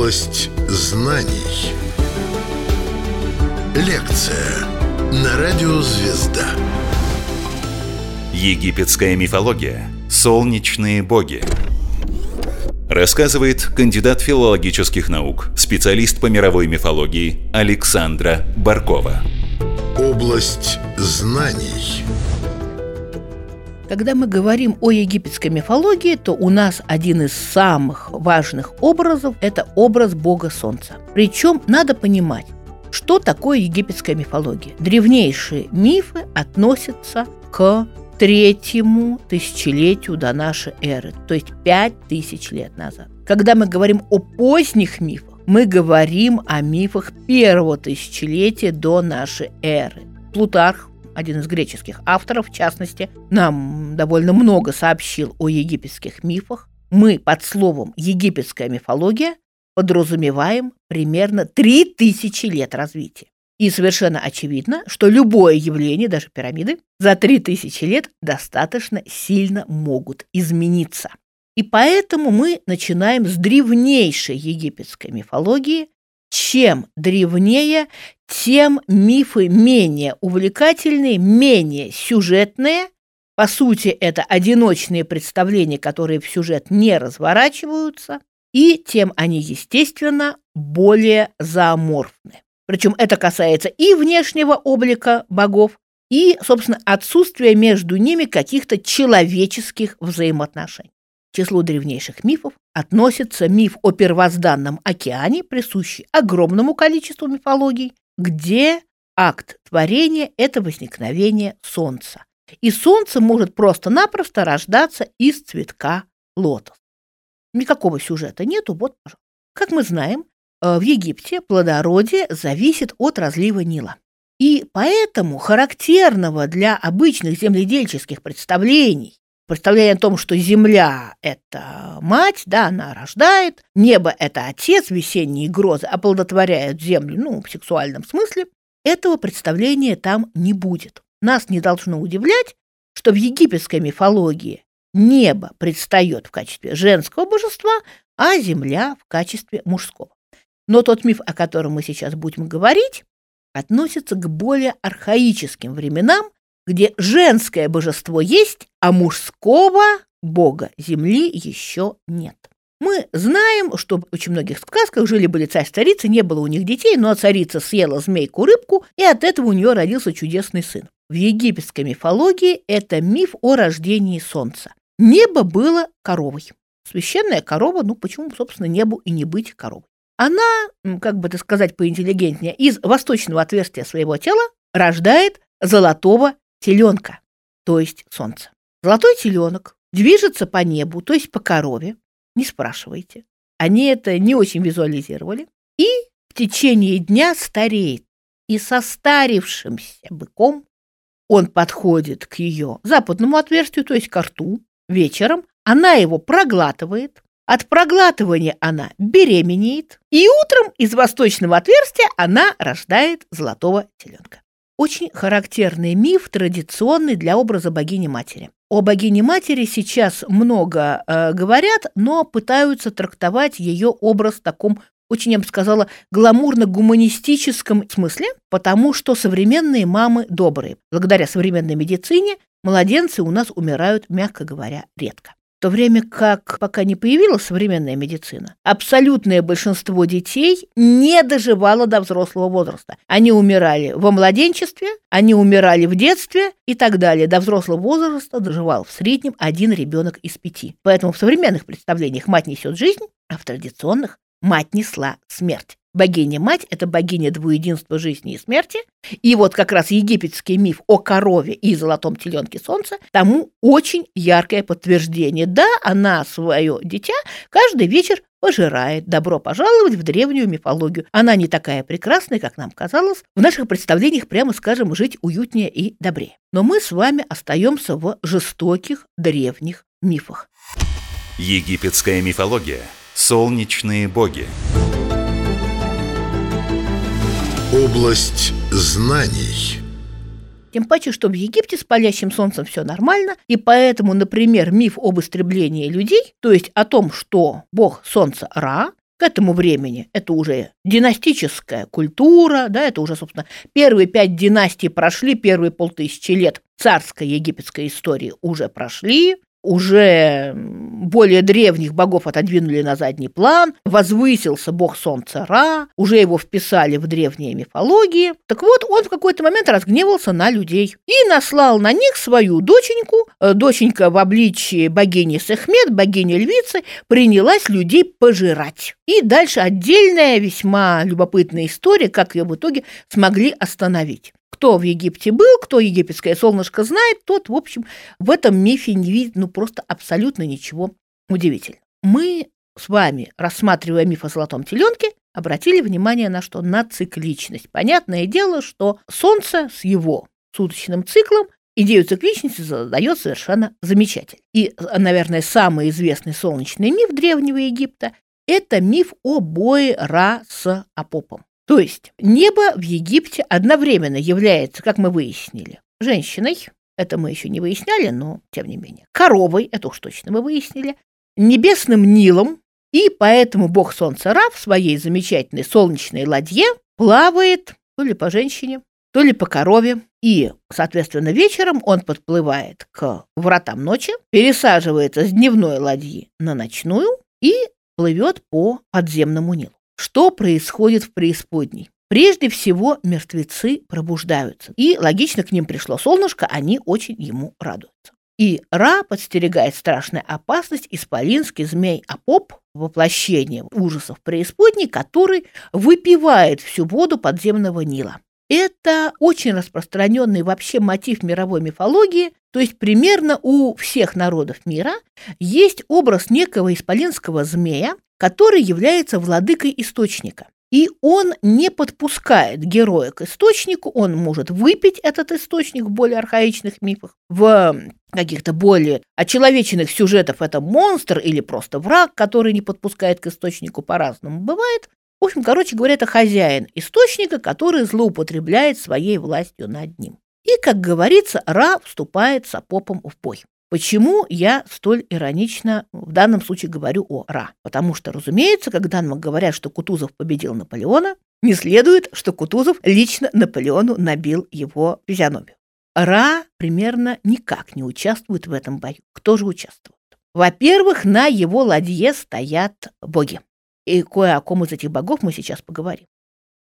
Область знаний. Лекция на радио «Звезда». Египетская мифология. Солнечные боги. Рассказывает кандидат филологических наук, специалист по мировой мифологии Александра Баркова. Область знаний. Когда мы говорим о египетской мифологии, то у нас один из самых важных образов – это образ бога Солнца. Причем надо понимать, что такое египетская мифология. Древнейшие мифы относятся к третьему тысячелетию до нашей эры, то есть пять тысяч лет назад. Когда мы говорим о поздних мифах, мы говорим о мифах первого тысячелетия до нашей эры. Плутарх один из греческих авторов, в частности, нам довольно много сообщил о египетских мифах. Мы под словом «египетская мифология» подразумеваем примерно 3000 лет развития. И совершенно очевидно, что любое явление, даже пирамиды, за 3000 лет достаточно сильно могут измениться. И поэтому мы начинаем с древнейшей египетской мифологии, чем древнее, тем мифы менее увлекательные, менее сюжетные. По сути, это одиночные представления, которые в сюжет не разворачиваются, и тем они, естественно, более зооморфны. Причем это касается и внешнего облика богов, и, собственно, отсутствия между ними каких-то человеческих взаимоотношений. К числу древнейших мифов относится миф о первозданном океане, присущий огромному количеству мифологий, где акт творения – это возникновение Солнца. И Солнце может просто-напросто рождаться из цветка лотос. Никакого сюжета нету, вот, пожалуйста. Как мы знаем, э, в Египте плодородие зависит от разлива Нила. И поэтому характерного для обычных земледельческих представлений представление о том, что Земля – это мать, да, она рождает, небо – это отец, весенние грозы оплодотворяют Землю, ну, в сексуальном смысле, этого представления там не будет. Нас не должно удивлять, что в египетской мифологии небо предстает в качестве женского божества, а Земля в качестве мужского. Но тот миф, о котором мы сейчас будем говорить, относится к более архаическим временам, где женское божество есть, а мужского бога земли еще нет. Мы знаем, что в очень многих сказках жили-были царь-царицы, не было у них детей, но царица съела змейку-рыбку, и от этого у нее родился чудесный сын. В египетской мифологии это миф о рождении солнца. Небо было коровой. Священная корова, ну почему, собственно, небу и не быть коровой? Она, как бы это сказать поинтеллигентнее, из восточного отверстия своего тела рождает золотого теленка, то есть солнце. Золотой теленок движется по небу, то есть по корове. Не спрашивайте. Они это не очень визуализировали. И в течение дня стареет. И состарившимся быком он подходит к ее западному отверстию, то есть к рту, вечером. Она его проглатывает. От проглатывания она беременеет. И утром из восточного отверстия она рождает золотого теленка. Очень характерный миф, традиционный для образа богини-матери. О богине-матери сейчас много э, говорят, но пытаются трактовать ее образ в таком очень, я бы сказала, гламурно-гуманистическом смысле, потому что современные мамы добрые. Благодаря современной медицине младенцы у нас умирают, мягко говоря, редко. То время как, пока не появилась современная медицина, абсолютное большинство детей не доживало до взрослого возраста. Они умирали во младенчестве, они умирали в детстве и так далее. До взрослого возраста доживал в среднем один ребенок из пяти. Поэтому в современных представлениях мать несет жизнь, а в традиционных мать несла смерть. Богиня-мать – это богиня двуединства жизни и смерти. И вот как раз египетский миф о корове и золотом теленке солнца тому очень яркое подтверждение. Да, она свое дитя каждый вечер пожирает. Добро пожаловать в древнюю мифологию. Она не такая прекрасная, как нам казалось. В наших представлениях, прямо скажем, жить уютнее и добрее. Но мы с вами остаемся в жестоких древних мифах. Египетская мифология. Солнечные боги. Область знаний. Тем паче, что в Египте с палящим солнцем все нормально, и поэтому, например, миф об истреблении людей, то есть о том, что бог солнца Ра К этому времени это уже династическая культура, да, это уже, собственно, первые пять династий прошли, первые полтысячи лет царской египетской истории уже прошли, уже более древних богов отодвинули на задний план, возвысился бог солнца Ра, уже его вписали в древние мифологии. Так вот, он в какой-то момент разгневался на людей и наслал на них свою доченьку. Э, доченька в обличии богини Сехмет, богини львицы, принялась людей пожирать. И дальше отдельная весьма любопытная история, как ее в итоге смогли остановить кто в Египте был, кто египетское солнышко знает, тот, в общем, в этом мифе не видит ну просто абсолютно ничего удивительного. Мы с вами, рассматривая миф о золотом теленке, обратили внимание на что? На цикличность. Понятное дело, что Солнце с его суточным циклом идею цикличности задает совершенно замечательно. И, наверное, самый известный солнечный миф Древнего Египта – это миф о бое Ра с Апопом. То есть небо в Египте одновременно является, как мы выяснили, женщиной, это мы еще не выясняли, но тем не менее, коровой, это уж точно мы выяснили, небесным Нилом, и поэтому бог солнца Ра в своей замечательной солнечной ладье плавает то ли по женщине, то ли по корове. И, соответственно, вечером он подплывает к вратам ночи, пересаживается с дневной ладьи на ночную и плывет по подземному Нилу. Что происходит в преисподней? Прежде всего, мертвецы пробуждаются. И логично к ним пришло солнышко, они очень ему радуются. И Ра подстерегает страшная опасность, исполинский змей Апоп, воплощение ужасов преисподней, который выпивает всю воду подземного Нила. Это очень распространенный вообще мотив мировой мифологии, то есть примерно у всех народов мира есть образ некого исполинского змея, который является владыкой источника. И он не подпускает героя к источнику, он может выпить этот источник в более архаичных мифах, в каких-то более очеловеченных сюжетов это монстр или просто враг, который не подпускает к источнику, по-разному бывает. В общем, короче говоря, это хозяин источника, который злоупотребляет своей властью над ним. И, как говорится, Ра вступает с в бой. Почему я столь иронично в данном случае говорю о Ра? Потому что, разумеется, когда нам говорят, что Кутузов победил Наполеона, не следует, что Кутузов лично Наполеону набил его физиономию. Ра примерно никак не участвует в этом бою. Кто же участвует? Во-первых, на его ладье стоят боги. И кое о ком из этих богов мы сейчас поговорим.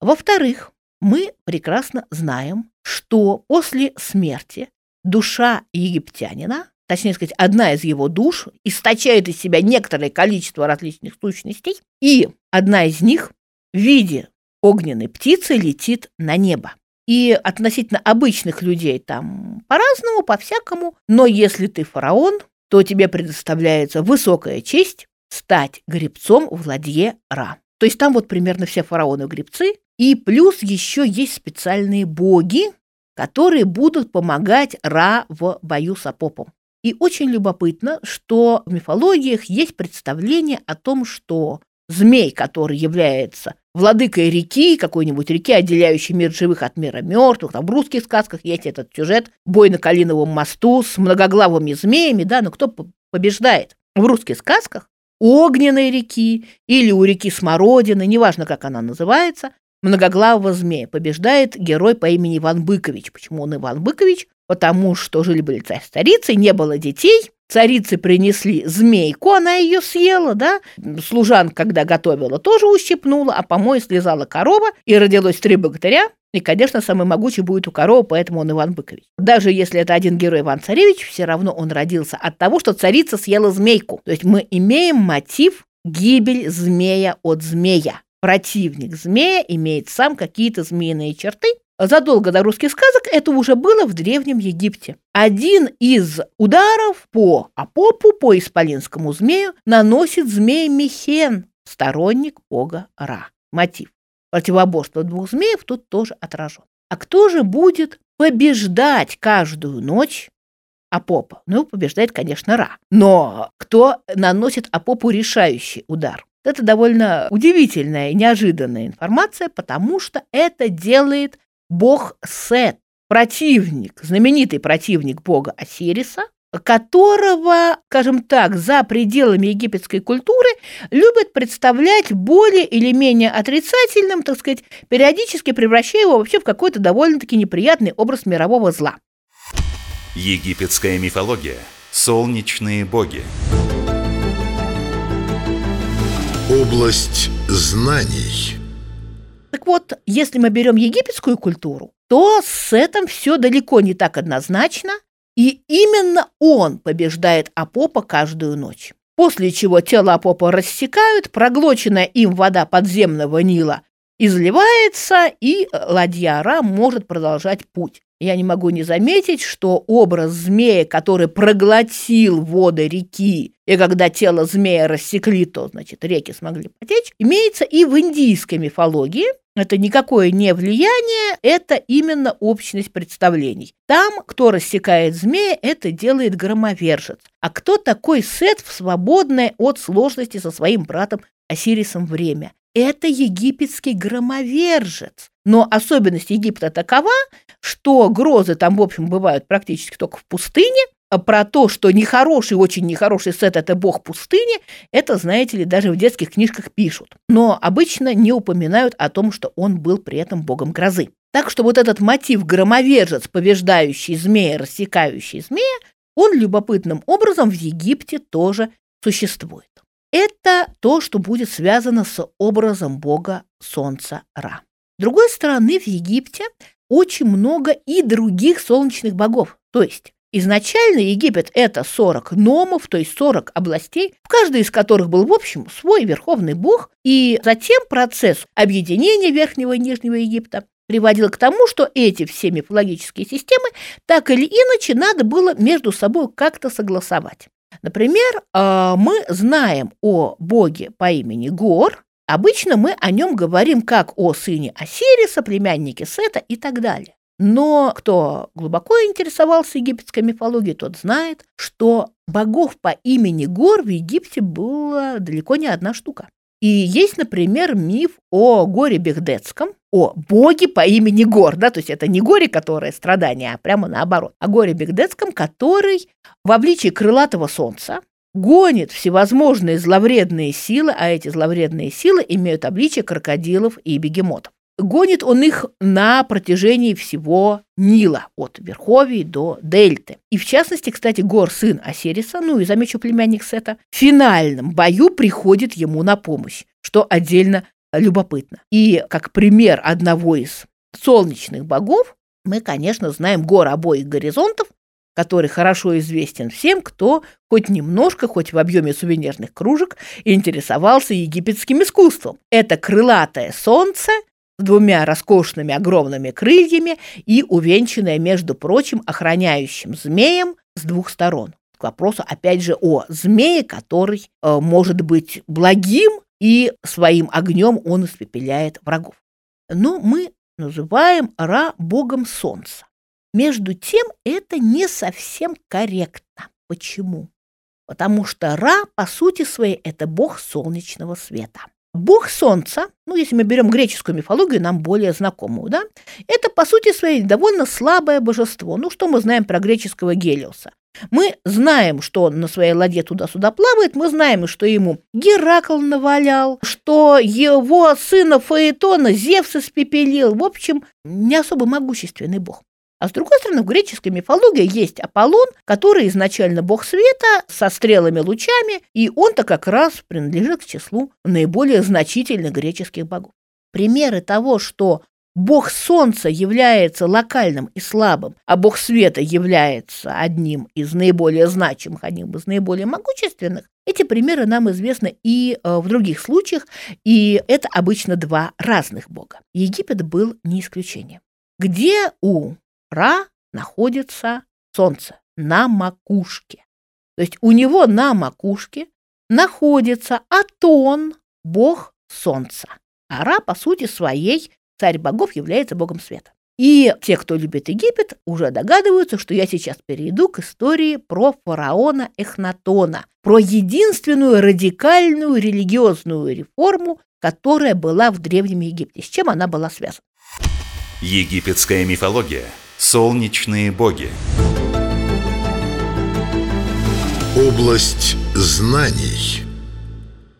Во-вторых, мы прекрасно знаем, что после смерти душа египтянина точнее сказать, одна из его душ, источает из себя некоторое количество различных сущностей, и одна из них в виде огненной птицы летит на небо. И относительно обычных людей там по-разному, по-всякому, но если ты фараон, то тебе предоставляется высокая честь стать гребцом в ладье Ра. То есть там вот примерно все фараоны гребцы, и плюс еще есть специальные боги, которые будут помогать Ра в бою с Апопом. И очень любопытно, что в мифологиях есть представление о том, что змей, который является владыкой реки, какой-нибудь реки, отделяющей мир живых от мира мертвых. Там в русских сказках есть этот сюжет «Бой на Калиновом мосту» с многоглавыми змеями, да, но кто побеждает? В русских сказках огненной реки или у реки Смородины, неважно, как она называется, многоглавого змея побеждает герой по имени Иван Быкович. Почему он Иван Быкович? потому что жили-были царь с царицей, не было детей, царицы принесли змейку, она ее съела, да, служанка, когда готовила, тоже ущипнула, а помой слезала корова, и родилось три богатыря, и, конечно, самый могучий будет у коровы, поэтому он Иван Быкович. Даже если это один герой Иван Царевич, все равно он родился от того, что царица съела змейку. То есть мы имеем мотив гибель змея от змея. Противник змея имеет сам какие-то змеиные черты, задолго до русских сказок это уже было в Древнем Египте. Один из ударов по Апопу, по исполинскому змею, наносит змей Михен, сторонник бога Ра. Мотив. Противоборство двух змеев тут тоже отражен. А кто же будет побеждать каждую ночь Апопа? Ну, побеждает, конечно, Ра. Но кто наносит Апопу решающий удар? Это довольно удивительная и неожиданная информация, потому что это делает бог Сет, противник, знаменитый противник бога Осириса, которого, скажем так, за пределами египетской культуры любят представлять более или менее отрицательным, так сказать, периодически превращая его вообще в какой-то довольно-таки неприятный образ мирового зла. Египетская мифология. Солнечные боги. Область знаний. Так вот, если мы берем египетскую культуру, то с этим все далеко не так однозначно, и именно он побеждает Апопа каждую ночь. После чего тело Апопа рассекают, проглоченная им вода подземного Нила изливается, и ладья Ра может продолжать путь. Я не могу не заметить, что образ змея, который проглотил воды реки, и когда тело змея рассекли, то, значит, реки смогли потечь, имеется и в индийской мифологии, это никакое не влияние, это именно общность представлений. Там, кто рассекает змея, это делает громовержец. А кто такой Сет в свободное от сложности со своим братом Осирисом время? Это египетский громовержец. Но особенность Египта такова, что грозы там, в общем, бывают практически только в пустыне, а про то, что нехороший, очень нехороший Сет – это бог пустыни, это, знаете ли, даже в детских книжках пишут. Но обычно не упоминают о том, что он был при этом богом грозы. Так что вот этот мотив громовержец, побеждающий змея, рассекающий змея, он любопытным образом в Египте тоже существует. Это то, что будет связано с образом бога солнца Ра. С другой стороны, в Египте очень много и других солнечных богов. То есть Изначально Египет – это 40 номов, то есть 40 областей, в каждой из которых был, в общем, свой верховный бог, и затем процесс объединения Верхнего и Нижнего Египта приводил к тому, что эти все мифологические системы так или иначе надо было между собой как-то согласовать. Например, а, мы знаем о боге по имени Гор, обычно мы о нем говорим как о сыне Осириса, племяннике Сета и так далее. Но кто глубоко интересовался египетской мифологией, тот знает, что богов по имени Гор в Египте было далеко не одна штука. И есть, например, миф о горе Бехдетском, о боге по имени Гор, да, то есть это не горе, которое страдание, а прямо наоборот, о горе Бехдетском, который в обличии крылатого солнца гонит всевозможные зловредные силы, а эти зловредные силы имеют обличие крокодилов и бегемотов. Гонит он их на протяжении всего Нила, от Верховья до Дельты. И в частности, кстати, Гор, сын Осириса, ну и замечу племянник Сета, в финальном бою приходит ему на помощь, что отдельно любопытно. И как пример одного из солнечных богов, мы, конечно, знаем гор обоих горизонтов, который хорошо известен всем, кто хоть немножко, хоть в объеме сувенирных кружек, интересовался египетским искусством. Это крылатое солнце – двумя роскошными огромными крыльями и увенчанная, между прочим, охраняющим змеем с двух сторон. К вопросу, опять же, о змее, который э, может быть благим, и своим огнем он испепеляет врагов. Но мы называем Ра богом солнца. Между тем, это не совсем корректно. Почему? Потому что Ра, по сути своей, это бог солнечного света. Бог Солнца, ну, если мы берем греческую мифологию, нам более знакомую, да, это, по сути своей, довольно слабое божество. Ну, что мы знаем про греческого Гелиоса? Мы знаем, что он на своей ладье туда-сюда плавает, мы знаем, что ему Геракл навалял, что его сына Фаэтона Зевс испепелил. В общем, не особо могущественный бог. А с другой стороны, в греческой мифологии есть Аполлон, который изначально бог света со стрелами лучами, и он-то как раз принадлежит к числу наиболее значительных греческих богов. Примеры того, что Бог Солнца является локальным и слабым, а Бог Света является одним из наиболее значимых, одним из наиболее могущественных, эти примеры нам известны и э, в других случаях, и это обычно два разных бога. Египет был не исключением. Где у Ра находится Солнце на макушке. То есть у него на макушке находится Атон, бог Солнца. А Ра, по сути своей, царь богов, является богом света. И те, кто любит Египет, уже догадываются, что я сейчас перейду к истории про фараона Эхнатона, про единственную радикальную религиозную реформу, которая была в Древнем Египте. С чем она была связана? Египетская мифология – Солнечные боги. Область знаний.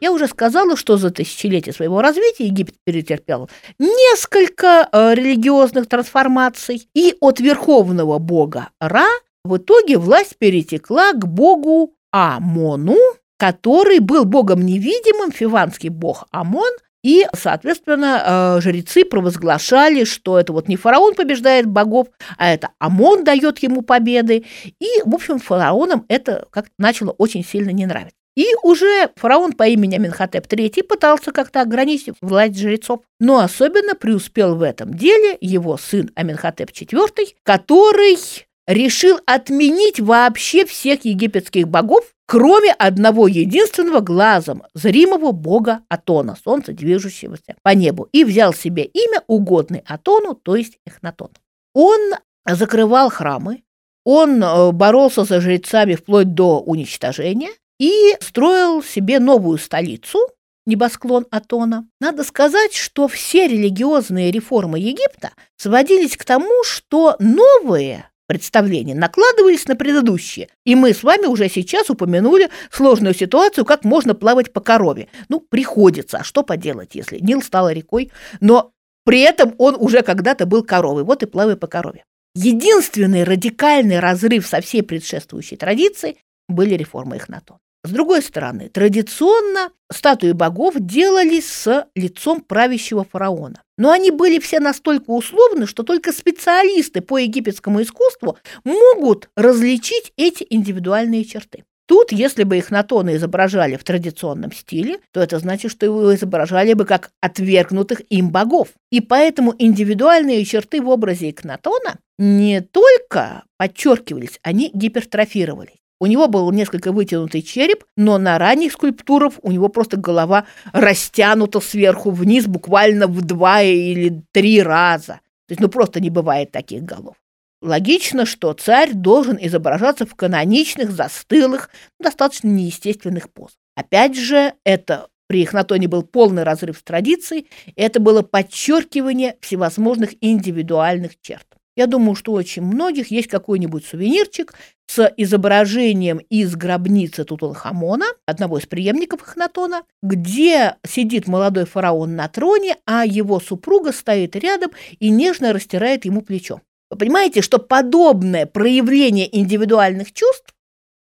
Я уже сказала, что за тысячелетие своего развития Египет перетерпел несколько э, религиозных трансформаций, и от верховного бога Ра в итоге власть перетекла к богу Амону, который был богом невидимым, фиванский бог Амон, и, соответственно, э, жрецы провозглашали, что это вот не фараон побеждает богов, а это Амон дает ему победы. И, в общем, фараонам это как начало очень сильно не нравиться. И уже фараон по имени Аминхотеп III пытался как-то ограничить власть жрецов. Но особенно преуспел в этом деле его сын Аминхотеп IV, который решил отменить вообще всех египетских богов, кроме одного единственного глазом зримого бога Атона, солнца, движущегося по небу, и взял себе имя, угодный Атону, то есть Эхнатон. Он закрывал храмы, он э, боролся со жрецами вплоть до уничтожения и строил себе новую столицу, небосклон Атона. Надо сказать, что все религиозные реформы Египта сводились к тому, что новые представления накладывались на предыдущие. И мы с вами уже сейчас упомянули сложную ситуацию, как можно плавать по корове. Ну, приходится, а что поделать, если Нил стала рекой, но при этом он уже когда-то был коровой, вот и плавай по корове. Единственный радикальный разрыв со всей предшествующей традицией были реформы Эхнатона. С другой стороны, традиционно статуи богов делались с лицом правящего фараона. Но они были все настолько условны, что только специалисты по египетскому искусству могут различить эти индивидуальные черты. Тут, если бы их Натона изображали в традиционном стиле, то это значит, что его изображали бы как отвергнутых им богов. И поэтому индивидуальные черты в образе Игнатона не только подчеркивались, они гипертрофировались. У него был несколько вытянутый череп, но на ранних скульптурах у него просто голова растянута сверху вниз буквально в два или три раза. То есть ну просто не бывает таких голов. Логично, что царь должен изображаться в каноничных, застылых, достаточно неестественных позах. Опять же, это при Эхнатоне был полный разрыв с традицией, это было подчеркивание всевозможных индивидуальных черт. Я думаю, что у очень многих есть какой-нибудь сувенирчик с изображением из гробницы Тутанхамона, одного из преемников Эхнатона, где сидит молодой фараон на троне, а его супруга стоит рядом и нежно растирает ему плечо. Вы понимаете, что подобное проявление индивидуальных чувств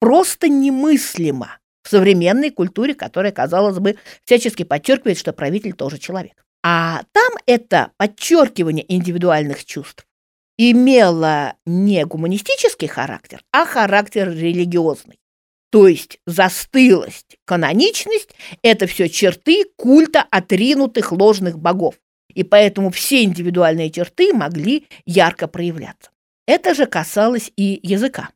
просто немыслимо в современной культуре, которая, казалось бы, всячески подчеркивает, что правитель тоже человек. А там это подчеркивание индивидуальных чувств имела не гуманистический характер, а характер религиозный. То есть застылость, каноничность – это все черты культа отринутых ложных богов. И поэтому все индивидуальные черты могли ярко проявляться. Это же касалось и языка.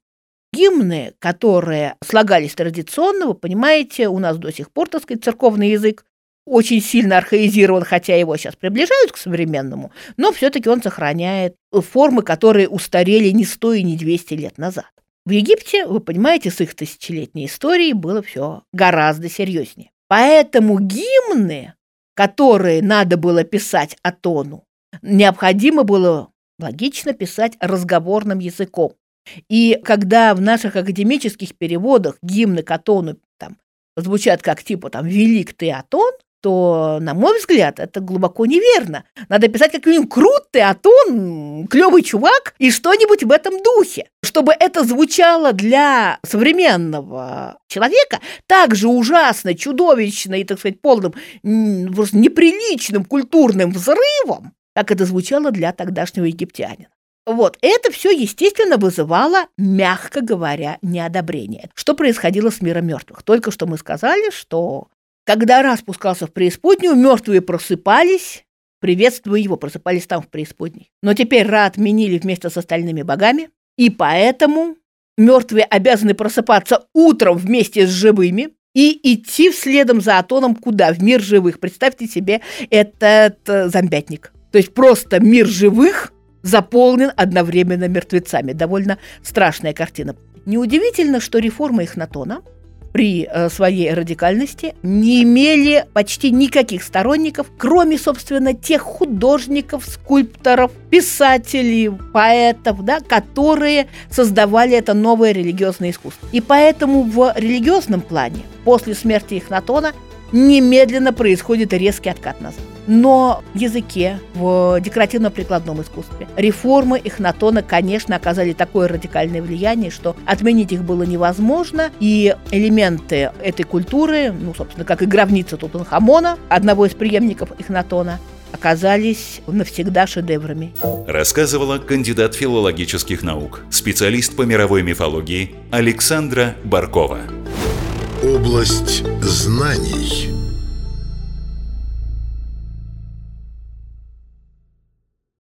Гимны, которые слагались традиционно, вы понимаете, у нас до сих пор, так сказать, церковный язык очень сильно архаизирован, хотя его сейчас приближают к современному, но все-таки он сохраняет формы, которые устарели не 100 и не 200 лет назад. В Египте, вы понимаете, с их тысячелетней историей было все гораздо серьезнее. Поэтому гимны, которые надо было писать Атону, необходимо было логично писать разговорным языком. И когда в наших академических переводах гимны к Атону там, звучат как типа там «Велик ты, Атон», то, на мой взгляд, это глубоко неверно. Надо писать как минимум крутый, а то он клевый чувак и что-нибудь в этом духе. Чтобы это звучало для современного человека так же ужасно, чудовищно и, так сказать, полным просто неприличным культурным взрывом, как это звучало для тогдашнего египтянина. Вот, это все, естественно, вызывало, мягко говоря, неодобрение. Что происходило с миром мертвых? Только что мы сказали, что когда раз спускался в преисподнюю, мертвые просыпались, приветствуя его, просыпались там в преисподней. Но теперь Ра отменили вместе с остальными богами, и поэтому мертвые обязаны просыпаться утром вместе с живыми и идти следом за Атоном куда? В мир живых. Представьте себе этот э, зомбятник. То есть просто мир живых заполнен одновременно мертвецами. Довольно страшная картина. Неудивительно, что реформа Эхнатона – при э, своей радикальности не имели почти никаких сторонников, кроме, собственно, тех художников, скульпторов, писателей, поэтов, да, которые создавали это новое религиозное искусство. И поэтому в религиозном плане после смерти Ихнатона немедленно происходит резкий откат назад. Но в языке, в декоративно-прикладном искусстве реформы Эхнатона, конечно, оказали такое радикальное влияние, что отменить их было невозможно, и элементы этой культуры, ну, собственно, как и гробница Тутанхамона, одного из преемников Эхнатона, оказались навсегда шедеврами. Рассказывала кандидат филологических наук, специалист по мировой мифологии Александра Баркова. Область знаний –